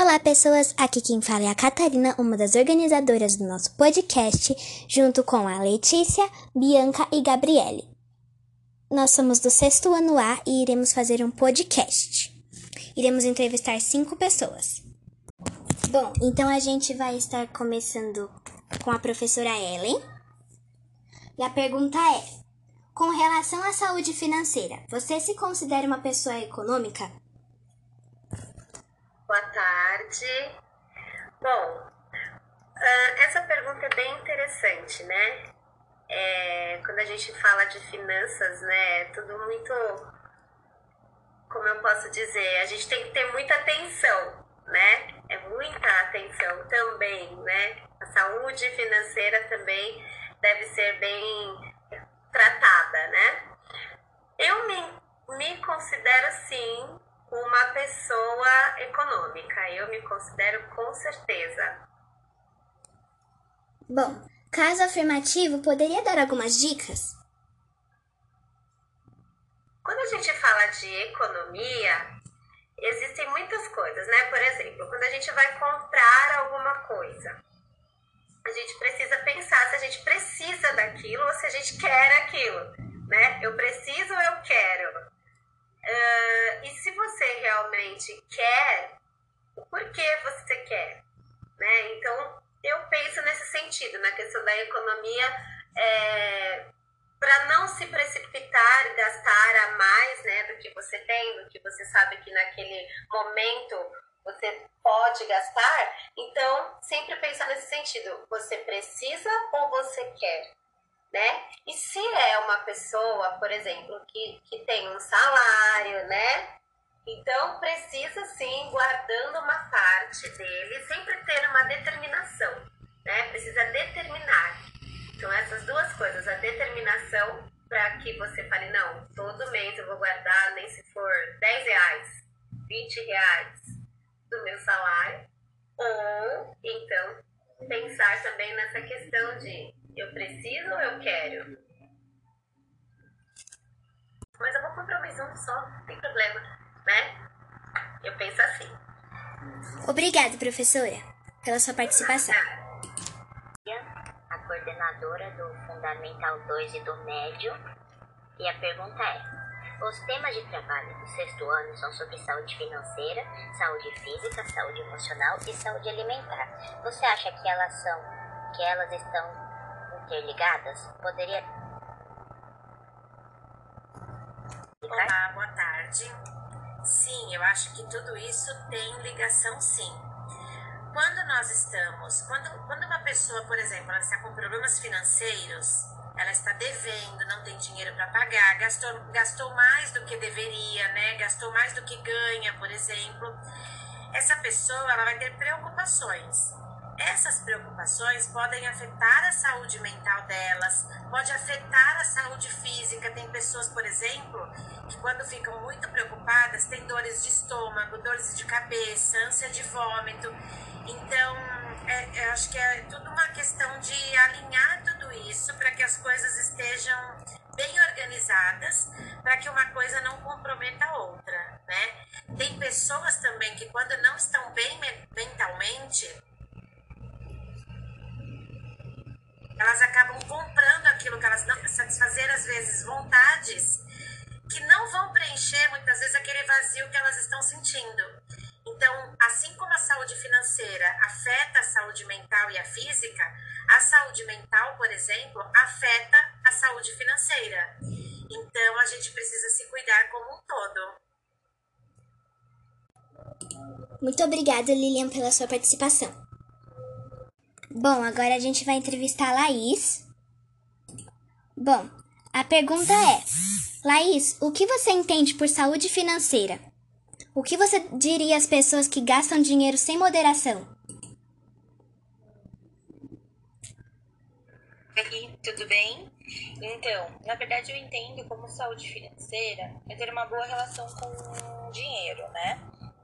Olá, pessoas! Aqui quem fala é a Catarina, uma das organizadoras do nosso podcast, junto com a Letícia, Bianca e Gabriele. Nós somos do sexto ano A e iremos fazer um podcast. Iremos entrevistar cinco pessoas. Bom, então a gente vai estar começando com a professora Ellen. E a pergunta é: Com relação à saúde financeira, você se considera uma pessoa econômica? Boa tarde. Bom, uh, essa pergunta é bem interessante, né? É, quando a gente fala de finanças, né? É tudo muito. Como eu posso dizer? A gente tem que ter muita atenção, né? É muita atenção também, né? A saúde financeira também deve ser bem tratada, né? Eu me, me considero, sim, uma pessoa econômica. Eu me considero com certeza. Bom, caso afirmativo, poderia dar algumas dicas? Quando a gente fala de economia, existem muitas coisas, né? Por exemplo, quando a gente vai comprar alguma coisa, a gente precisa pensar se a gente precisa daquilo ou se a gente quer aquilo, né? Eu preciso ou eu quero? Uh, e se você realmente quer, o porquê você quer? Né? Então, eu penso nesse sentido, na questão da economia, é, para não se precipitar e gastar a mais né, do que você tem, do que você sabe que naquele momento você pode gastar. Então, sempre pensar nesse sentido: você precisa ou você quer? né? E se é uma pessoa, por exemplo, que, que tem um salário, né? Então precisa sim, guardando uma parte dele, sempre ter uma determinação, né? Precisa determinar. Então essas duas coisas, a determinação para que você fale, não, todo mês eu vou guardar, nem se for 10 reais, 20 reais do meu salário, ou então pensar também nessa questão de eu preciso ou eu quero? Mas eu vou comprar mais um só, não tem problema, né? Eu penso assim. Obrigada, professora, pela sua participação. A coordenadora do Fundamental 2 e do Médio. E a pergunta é: os temas de trabalho do sexto ano são sobre saúde financeira, saúde física, saúde emocional e saúde alimentar. Você acha que elas são, que elas estão interligadas? Poderia. Olá, boa tarde. Sim, eu acho que tudo isso tem ligação sim. Quando nós estamos, quando, quando uma pessoa, por exemplo, ela está com problemas financeiros, ela está devendo, não tem dinheiro para pagar, gastou, gastou mais do que deveria, né? Gastou mais do que ganha, por exemplo. Essa pessoa ela vai ter preocupações. Essas preocupações podem afetar a saúde mental delas, pode afetar a saúde física. Tem pessoas, por exemplo, que quando ficam muito preocupadas têm dores de estômago, dores de cabeça, ânsia de vômito. Então, é, eu acho que é tudo uma questão de alinhar tudo isso para que as coisas estejam bem organizadas, para que uma coisa não comprometa a outra, né? Tem pessoas também que quando não estão bem mentalmente, elas acabam comprando aquilo que elas não satisfazer às vezes vontades que não vão preencher muitas vezes aquele vazio que elas estão sentindo. Então, assim como a saúde financeira afeta a saúde mental e a física, a saúde mental, por exemplo, afeta a saúde financeira. Então, a gente precisa se cuidar como um todo. Muito obrigada, Lilian, pela sua participação. Bom, agora a gente vai entrevistar a Laís. Bom, a pergunta é: Laís, o que você entende por saúde financeira? O que você diria às pessoas que gastam dinheiro sem moderação? Oi, tudo bem? Então, na verdade eu entendo como saúde financeira é ter uma boa relação com o dinheiro, né?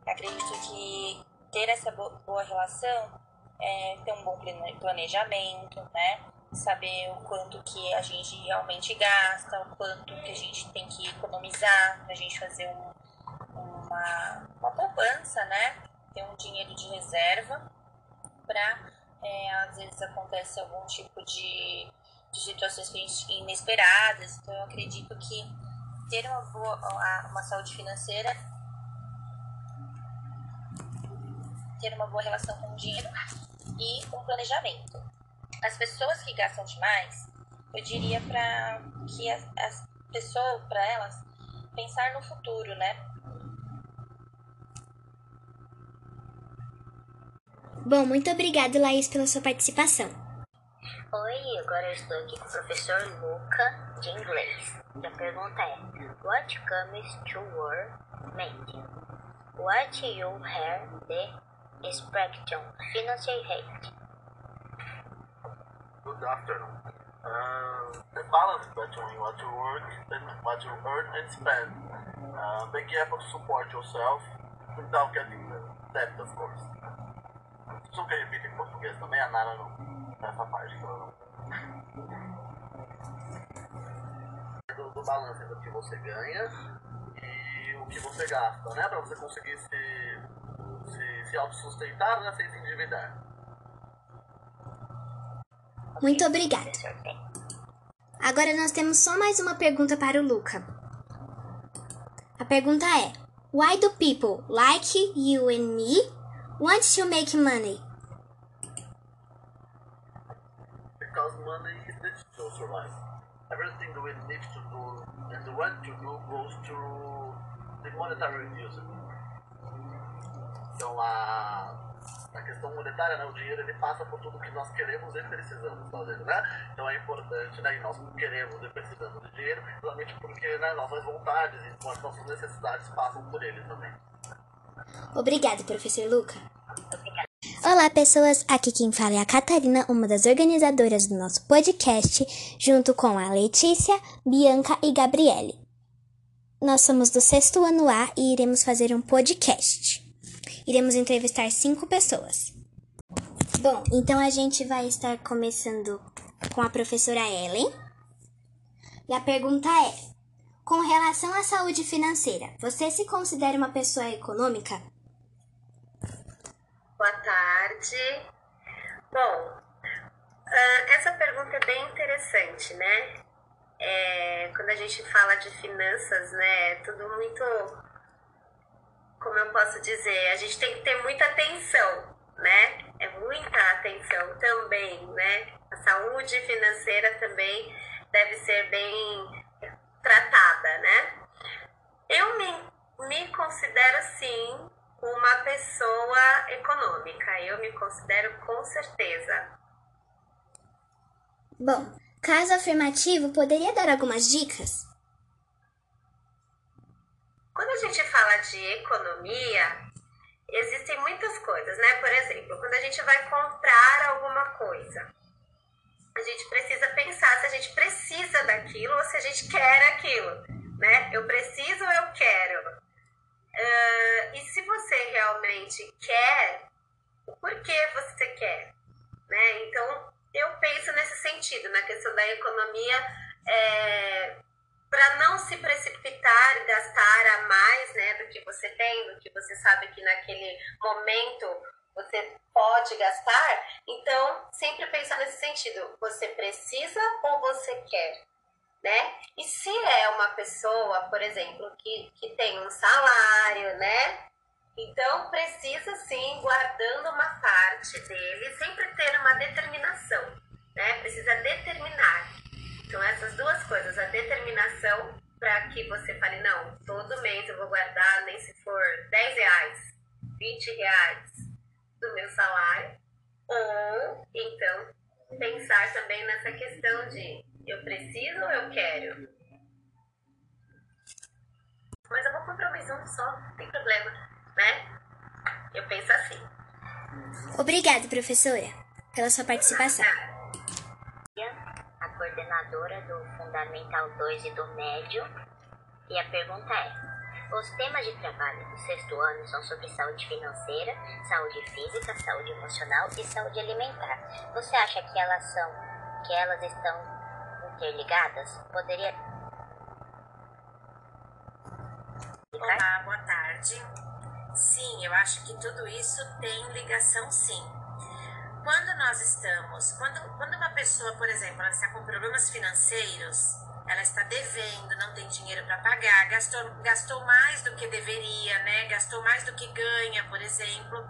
Acredito que ter essa boa relação é, ter um bom planejamento, né? Saber o quanto que a gente realmente gasta, o quanto que a gente tem que economizar, pra gente fazer um, uma, uma poupança, né? Ter um dinheiro de reserva para, é, às vezes, acontece algum tipo de, de situações inesperadas. Então, eu acredito que ter uma, boa, uma saúde financeira, ter uma boa relação com o dinheiro e com planejamento. As pessoas que gastam demais, eu diria para que as, as pessoas, para elas, pensar no futuro, né? Bom, muito obrigada, Laís, pela sua participação. Oi, agora eu estou aqui com o professor Luca, de inglês. E a pergunta é: What comes to your mind? What you have the spectrum financial rate? Good afternoon. Uh, the balance between what you work and what you earn and spend. Uh, be careful to support yourself without getting debt, of course. Super repita em português também, a Nara não. Nessa parte que ela não. Do, do balanço do que você ganha e o que você gasta, né? Pra você conseguir se, se, autossustentar, né? Sem se endividar. Muito obrigada. Agora nós temos só mais uma pergunta para o Luca. A pergunta é: Why do people like you and me want to make money? Because money is the to survive. Everything we need to do and want to do goes through the monetary use. Então a, a questão monetária, né, o dinheiro, ele passa por tudo que nós queremos e precisamos fazer, né? Então é importante, né, e nós queremos e precisamos de dinheiro, exatamente porque né, nossas vontades e as nossas necessidades passam por ele também. Obrigada, professor Luca. Olá, pessoas! Aqui quem fala é a Catarina, uma das organizadoras do nosso podcast, junto com a Letícia, Bianca e Gabriele. Nós somos do sexto ano A e iremos fazer um podcast. Iremos entrevistar cinco pessoas. Bom, então a gente vai estar começando com a professora Ellen. E a pergunta é: Com relação à saúde financeira, você se considera uma pessoa econômica? Boa tarde. Bom, uh, essa pergunta é bem interessante, né? É, quando a gente fala de finanças, né? É tudo muito. Como eu posso dizer? A gente tem que ter muita atenção, né? É muita atenção também, né? A saúde financeira também deve ser bem tratada, né? Eu me, me considero sim uma pessoa econômica. Eu me considero com certeza. Bom, caso afirmativo, poderia dar algumas dicas? A gente fala de economia, existem muitas coisas, né? Por exemplo, quando a gente vai comprar alguma coisa, a gente precisa pensar se a gente precisa daquilo ou se a gente quer aquilo, né? Eu preciso ou eu quero? Uh, e se você realmente quer, o porquê você quer? Né? Então, eu penso nesse sentido, na questão da economia, é, para não se precipitar e gastar a mais né, do que você tem, do que você sabe que naquele momento você pode gastar. Então, sempre pensar nesse sentido: você precisa ou você quer? né? E se é uma pessoa, por exemplo, que, que tem um salário, né? Então precisa sim, guardando uma parte dele, sempre ter uma determinação, né? Precisa determinar. Então essas duas coisas, a determinação para que você fale, não, todo mês eu vou guardar, nem se for 10 reais, 20 reais do meu salário, ou então pensar também nessa questão de eu preciso ou eu quero? Mas eu vou comprar um só, não tem problema, né? Eu penso assim. Obrigada, professora, pela sua participação. A coordenadora do Fundamental 2 e do Médio. E a pergunta é: os temas de trabalho do sexto ano são sobre saúde financeira, saúde física, saúde emocional e saúde alimentar. Você acha que elas são, que elas estão interligadas? Poderia. Olá, boa tarde. Sim, eu acho que tudo isso tem ligação sim. Quando nós estamos, quando, quando uma pessoa, por exemplo, ela está com problemas financeiros, ela está devendo, não tem dinheiro para pagar, gastou, gastou mais do que deveria, né? Gastou mais do que ganha, por exemplo.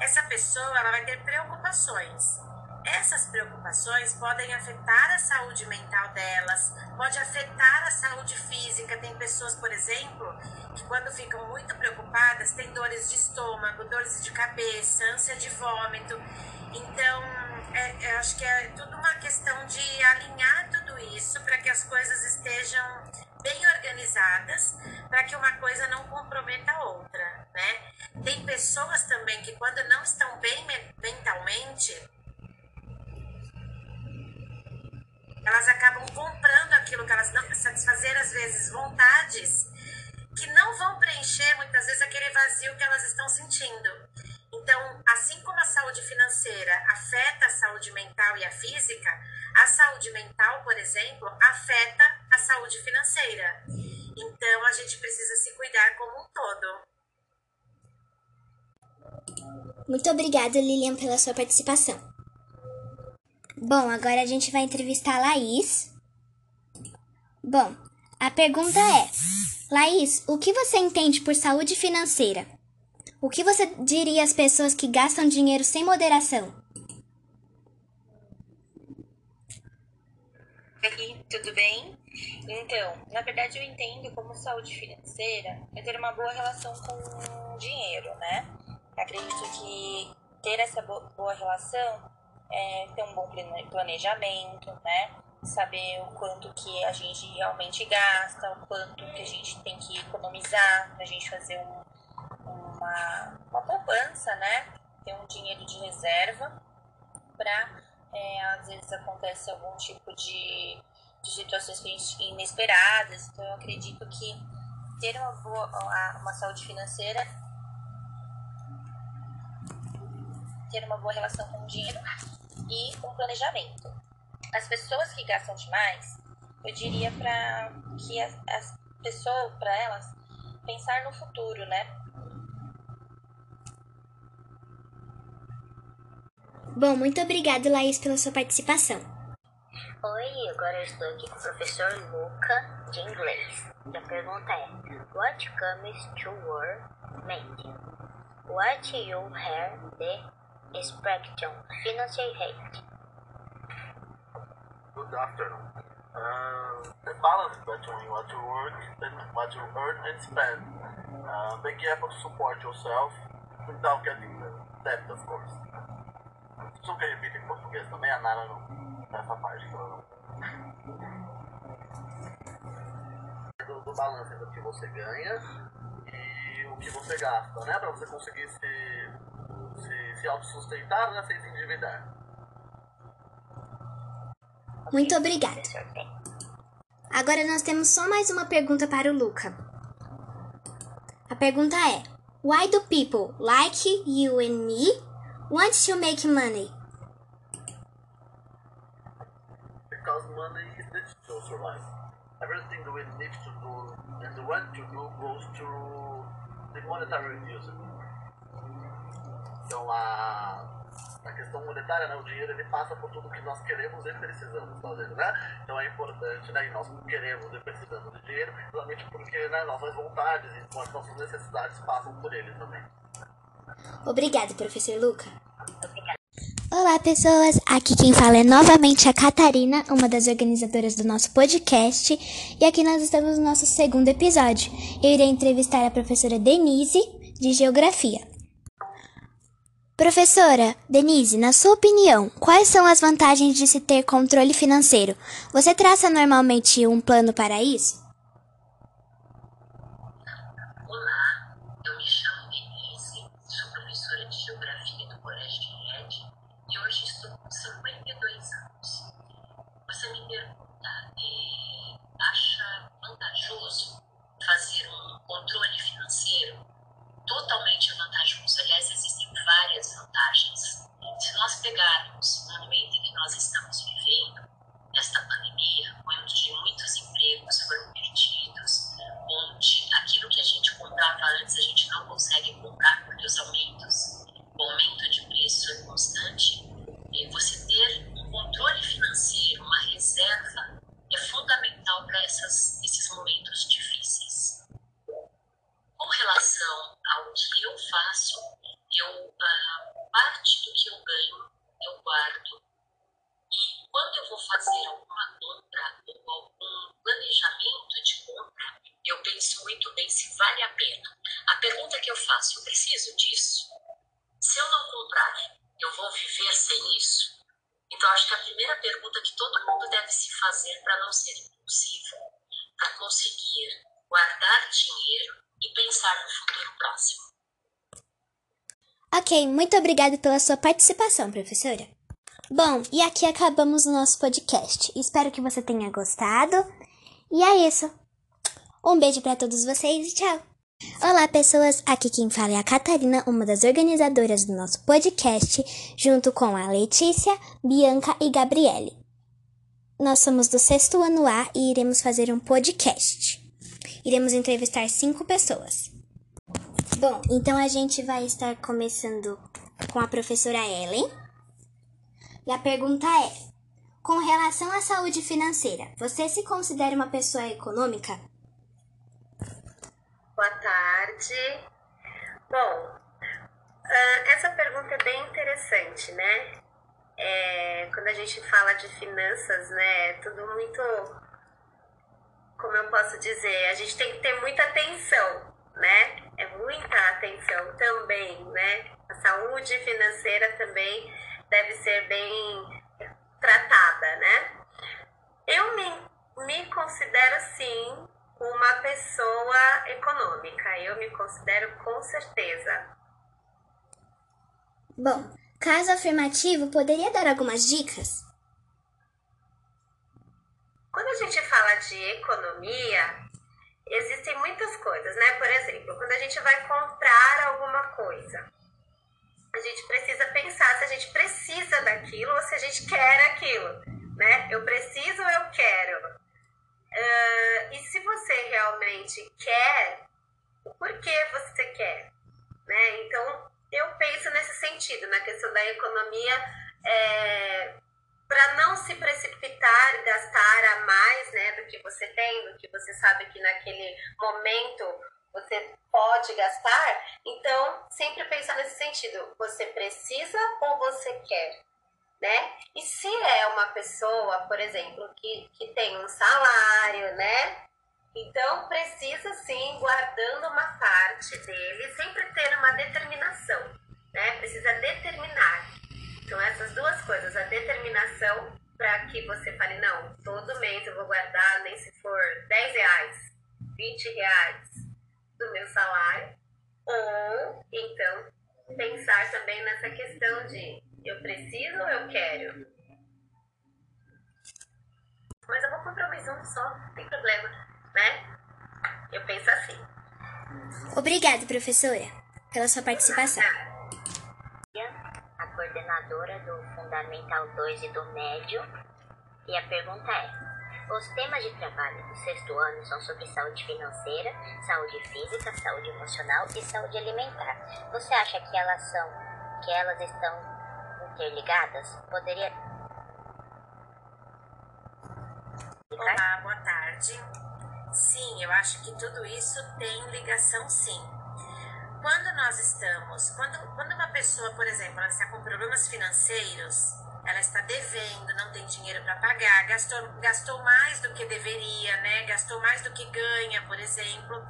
Essa pessoa ela vai ter preocupações. Essas preocupações podem afetar a saúde mental delas, pode afetar a saúde física. Tem pessoas, por exemplo, que quando ficam muito preocupadas, têm dores de estômago, dores de cabeça, ânsia de vômito. Então, é, eu acho que é tudo uma questão de alinhar tudo isso para que as coisas estejam bem organizadas, para que uma coisa não comprometa a outra, né? Tem pessoas também que quando não estão bem mentalmente, elas acabam comprando aquilo que elas não satisfazer às vezes vontades que não vão preencher muitas vezes aquele vazio que elas estão sentindo. Então, assim como a saúde financeira afeta a saúde mental e a física, a saúde mental, por exemplo, afeta a saúde financeira. Então, a gente precisa se cuidar como um todo. Muito obrigada, Lilian, pela sua participação. Bom, agora a gente vai entrevistar a Laís. Bom, a pergunta é: Laís, o que você entende por saúde financeira? O que você diria às pessoas que gastam dinheiro sem moderação? Oi, tudo bem? Então, na verdade eu entendo como saúde financeira é ter uma boa relação com o dinheiro, né? Acredito que ter essa boa relação é, ter um bom planejamento, né? Saber o quanto que a gente realmente gasta, o quanto que a gente tem que economizar para a gente fazer um, uma, uma poupança, né? Ter um dinheiro de reserva para, é, às vezes, acontece algum tipo de, de situações inesperadas. Então, eu acredito que ter uma boa uma saúde financeira ter uma boa relação com o dinheiro e um planejamento. As pessoas que gastam demais, eu diria para que as, as pessoas, para elas, pensar no futuro, né? Bom, muito obrigada, Laís, pela sua participação. Oi, agora eu estou aqui com o professor Luca, de inglês. E a pergunta é: What comes to your mind? What you hear the Spectrum Financial Rate. Good afternoon. Uh, the balance between what you work and what you earn and spend. Uh, be careful to support yourself without getting debt, of course. Só que repita em português também, a Nara não, nessa parte. Do, do balanço do que você ganha e o que você gasta, né? Para você conseguir se se autossustentar, né, sem se endividar. Muito obrigada. Agora nós temos só mais uma pergunta para o Luca. A pergunta é: Why do people like you and me want to make money? Because money is needed to survive. Everything we need to do and want to do goes to the monetary use. Então a, a questão monetária, né, o dinheiro ele passa por tudo que nós queremos e precisamos fazer, né? Então é importante, né, e nós queremos e precisamos de dinheiro, exatamente porque né, nossas vontades e as nossas necessidades passam por ele também. Obrigada, professor Luca. Olá, pessoas! Aqui quem fala é novamente a Catarina, uma das organizadoras do nosso podcast, e aqui nós estamos no nosso segundo episódio. Eu irei entrevistar a professora Denise, de Geografia. Professora, Denise, na sua opinião, quais são as vantagens de se ter controle financeiro? Você traça normalmente um plano para isso? Olá, eu me chamo Denise, sou professora de Geografia do Colégio de e hoje estou com 52 anos. Você me pergunta, é, acha vantajoso fazer um controle financeiro? Totalmente vantajoso. Aliás, existem várias vantagens. Se nós pegarmos o momento em que nós estamos vivendo, esta pandemia, onde muitos empregos foram perdidos, vale a pena. A pergunta que eu faço, eu preciso disso? Se eu não comprar, eu vou viver sem isso? Então, acho que a primeira pergunta que todo mundo deve se fazer para não ser impulsivo, para conseguir guardar dinheiro e pensar no futuro próximo. Ok, muito obrigada pela sua participação, professora. Bom, e aqui acabamos o nosso podcast. Espero que você tenha gostado. E é isso. Um beijo para todos vocês e tchau. Olá, pessoas! Aqui quem fala é a Catarina, uma das organizadoras do nosso podcast, junto com a Letícia, Bianca e Gabriele. Nós somos do sexto ano A e iremos fazer um podcast. Iremos entrevistar cinco pessoas. Bom, então a gente vai estar começando com a professora Ellen. E a pergunta é: com relação à saúde financeira, você se considera uma pessoa econômica? Boa tarde. Bom, uh, essa pergunta é bem interessante, né? É, quando a gente fala de finanças, né, é tudo muito, como eu posso dizer, a gente tem que ter muita atenção, né? É muita atenção também, né? A saúde financeira também deve ser bem tratada, né? Eu me, me considero sim uma pessoa econômica. Eu me considero com certeza. Bom, caso afirmativo, poderia dar algumas dicas? Quando a gente fala de economia, existem muitas coisas, né? Por exemplo, quando a gente vai comprar alguma coisa, a gente precisa pensar se a gente precisa daquilo ou se a gente quer aquilo, né? Eu preciso ou eu quero? Uh, e se você realmente quer, o porquê você quer? Né? Então, eu penso nesse sentido, na questão da economia, é, para não se precipitar e gastar a mais né, do que você tem, do que você sabe que naquele momento você pode gastar. Então, sempre pensar nesse sentido: você precisa ou você quer? né? E se é uma pessoa, por exemplo, que, que tem um salário, né? Então precisa sim, guardando uma parte dele, sempre que você fale, não, todo mês eu vou guardar, nem se for 10 reais, 20 reais do meu salário, ou então pensar também nessa questão de eu preciso ou eu quero? Mas eu vou comprar mais um só, não tem problema, né? Eu penso assim. Obrigada, professora, pela sua participação. A coordenadora do Fundamental 2 e do Médio. E a pergunta é: os temas de trabalho do sexto ano são sobre saúde financeira, saúde física, saúde emocional e saúde alimentar. Você acha que elas são, que elas estão interligadas? Poderia. Olá, boa tarde. Sim, eu acho que tudo isso tem ligação sim. Quando nós estamos, quando, quando uma pessoa, por exemplo, ela está com problemas financeiros, ela está devendo, não tem dinheiro para pagar, gastou, gastou mais do que deveria, né? Gastou mais do que ganha, por exemplo.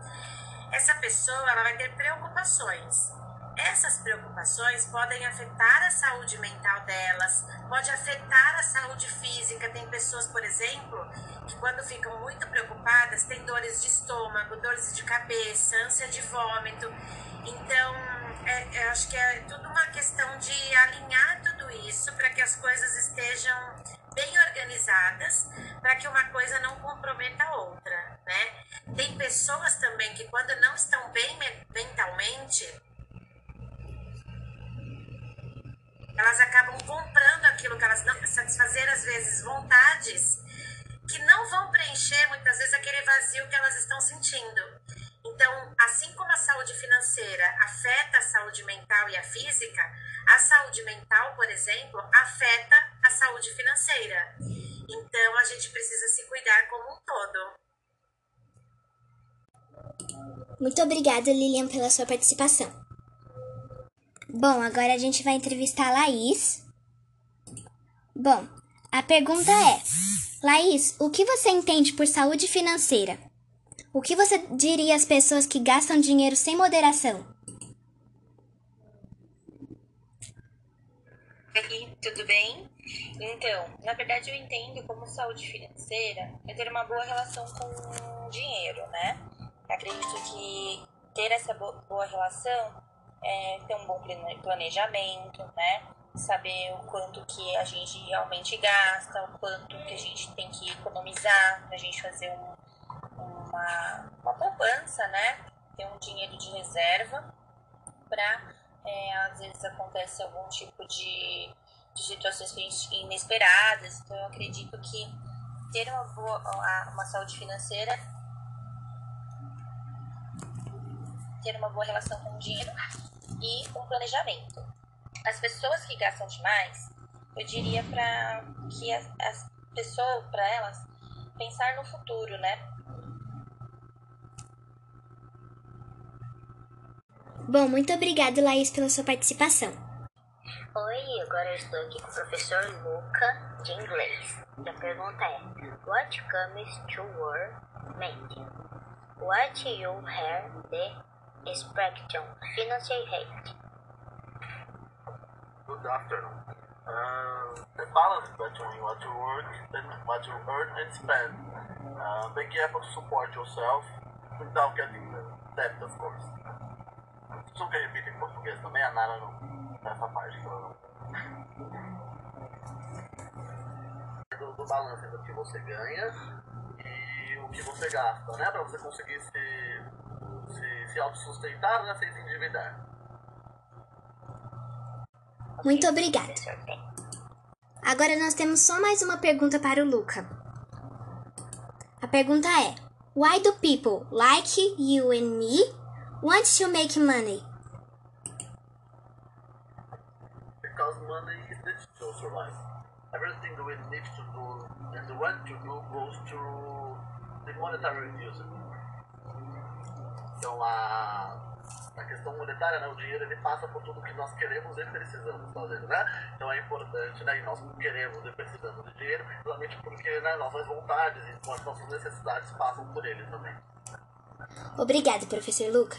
Essa pessoa ela vai ter preocupações. Essas preocupações podem afetar a saúde mental delas, pode afetar a saúde física. Tem pessoas, por exemplo, que quando ficam muito preocupadas, têm dores de estômago, dores de cabeça, ânsia de vômito. Então, é, eu acho que é tudo uma questão de alinhar tudo isso para que as coisas estejam bem organizadas, para que uma coisa não comprometa a outra, né? Tem pessoas também que quando não estão bem mentalmente, elas acabam comprando aquilo que elas não satisfazer às vezes vontades que não vão preencher muitas vezes aquele vazio que elas estão sentindo. Então, assim como a saúde financeira afeta a saúde mental e a física, a saúde mental, por exemplo, afeta a saúde financeira. Então, a gente precisa se cuidar como um todo. Muito obrigada, Lilian, pela sua participação. Bom, agora a gente vai entrevistar a Laís. Bom, a pergunta é: Laís, o que você entende por saúde financeira? O que você diria às pessoas que gastam dinheiro sem moderação? Oi, tudo bem? Então, na verdade eu entendo como saúde financeira é ter uma boa relação com dinheiro, né? Acredito que ter essa boa relação é ter um bom planejamento, né? Saber o quanto que a gente realmente gasta, o quanto que a gente tem que economizar, pra gente fazer um, uma, uma poupança, né? Ter um dinheiro de reserva para é, às vezes acontece algum tipo de, de situações inesperadas. Então eu acredito que ter uma boa uma saúde financeira ter uma boa relação com o dinheiro e com planejamento. As pessoas que gastam demais, eu diria para que as, as pessoas, para elas, pensar no futuro, né? Bom, muito obrigada, Laís, pela sua participação. Oi, agora eu estou aqui com o professor Luca, de inglês. E a pergunta é: What comes to your mind? What you hear the spectrum financial rate? Good afternoon. Uh, the balance between what you work and what you earn and spend. Uh, make effort to support yourself without getting debt, of course. Só que repita em português também, a Nara não, nessa parte que eu do, do balanço do que você ganha e o que você gasta, né? Pra você conseguir se, se, se autossustentar, né? Sem se endividar. Muito obrigada. Agora nós temos só mais uma pergunta para o Luca. A pergunta é: Why do people like you and me want to make money? Because money is the to survive. Everything we need to do and want to do goes through the monetary use. Então a a questão monetária, né, o dinheiro ele passa por tudo que nós queremos e precisamos fazer, né? Então é importante, né, e nós queremos e precisamos de dinheiro, exatamente porque né, nossas vontades e as nossas necessidades passam por ele também. Obrigado, professor Luca.